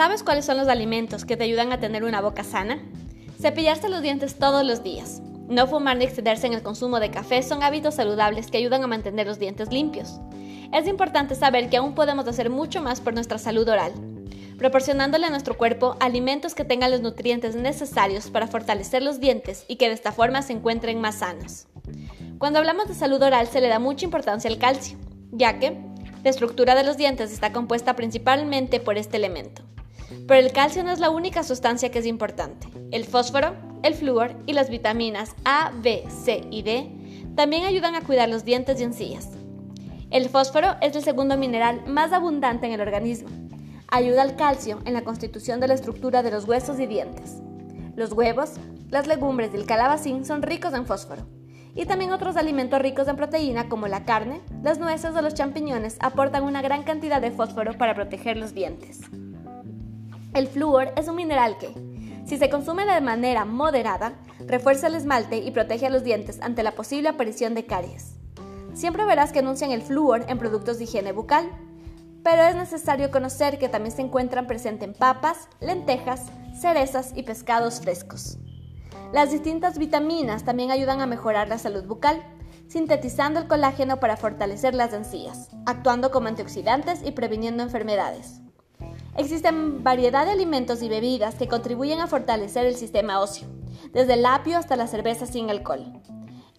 ¿Sabes cuáles son los alimentos que te ayudan a tener una boca sana? Cepillarse los dientes todos los días. No fumar ni excederse en el consumo de café son hábitos saludables que ayudan a mantener los dientes limpios. Es importante saber que aún podemos hacer mucho más por nuestra salud oral, proporcionándole a nuestro cuerpo alimentos que tengan los nutrientes necesarios para fortalecer los dientes y que de esta forma se encuentren más sanos. Cuando hablamos de salud oral se le da mucha importancia al calcio, ya que la estructura de los dientes está compuesta principalmente por este elemento. Pero el calcio no es la única sustancia que es importante. El fósforo, el flúor y las vitaminas A, B, C y D también ayudan a cuidar los dientes y encías. El fósforo es el segundo mineral más abundante en el organismo. Ayuda al calcio en la constitución de la estructura de los huesos y dientes. Los huevos, las legumbres y el calabacín son ricos en fósforo. Y también otros alimentos ricos en proteína como la carne, las nueces o los champiñones aportan una gran cantidad de fósforo para proteger los dientes. El flúor es un mineral que, si se consume de manera moderada, refuerza el esmalte y protege a los dientes ante la posible aparición de caries. Siempre verás que anuncian el flúor en productos de higiene bucal, pero es necesario conocer que también se encuentran presentes en papas, lentejas, cerezas y pescados frescos. Las distintas vitaminas también ayudan a mejorar la salud bucal, sintetizando el colágeno para fortalecer las encías, actuando como antioxidantes y previniendo enfermedades. Existen variedad de alimentos y bebidas que contribuyen a fortalecer el sistema óseo, desde el apio hasta la cerveza sin alcohol.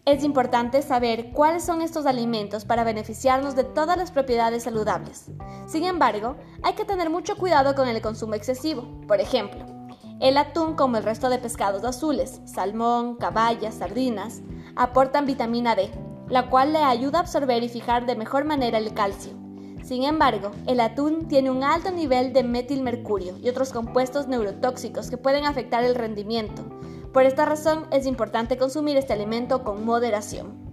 Es importante saber cuáles son estos alimentos para beneficiarnos de todas las propiedades saludables. Sin embargo, hay que tener mucho cuidado con el consumo excesivo. Por ejemplo, el atún como el resto de pescados azules, salmón, caballas, sardinas, aportan vitamina D, la cual le ayuda a absorber y fijar de mejor manera el calcio. Sin embargo, el atún tiene un alto nivel de metilmercurio y otros compuestos neurotóxicos que pueden afectar el rendimiento. Por esta razón es importante consumir este alimento con moderación.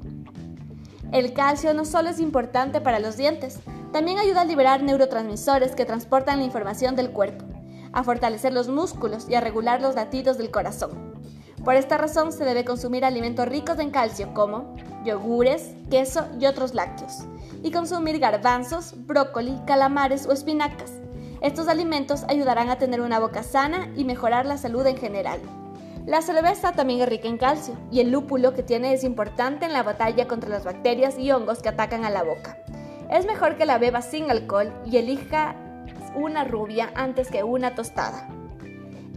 El calcio no solo es importante para los dientes, también ayuda a liberar neurotransmisores que transportan la información del cuerpo, a fortalecer los músculos y a regular los latidos del corazón. Por esta razón se debe consumir alimentos ricos en calcio como yogures, queso y otros lácteos y consumir garbanzos, brócoli, calamares o espinacas. Estos alimentos ayudarán a tener una boca sana y mejorar la salud en general. La cerveza también es rica en calcio y el lúpulo que tiene es importante en la batalla contra las bacterias y hongos que atacan a la boca. Es mejor que la beba sin alcohol y elija una rubia antes que una tostada.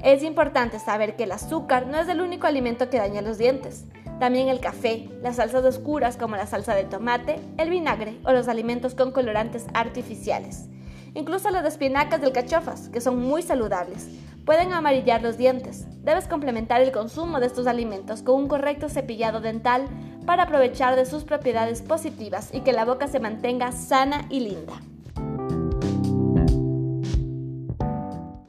Es importante saber que el azúcar no es el único alimento que daña los dientes. También el café, las salsas oscuras como la salsa de tomate, el vinagre o los alimentos con colorantes artificiales. Incluso las espinacas del cachofas, que son muy saludables, pueden amarillar los dientes. Debes complementar el consumo de estos alimentos con un correcto cepillado dental para aprovechar de sus propiedades positivas y que la boca se mantenga sana y linda.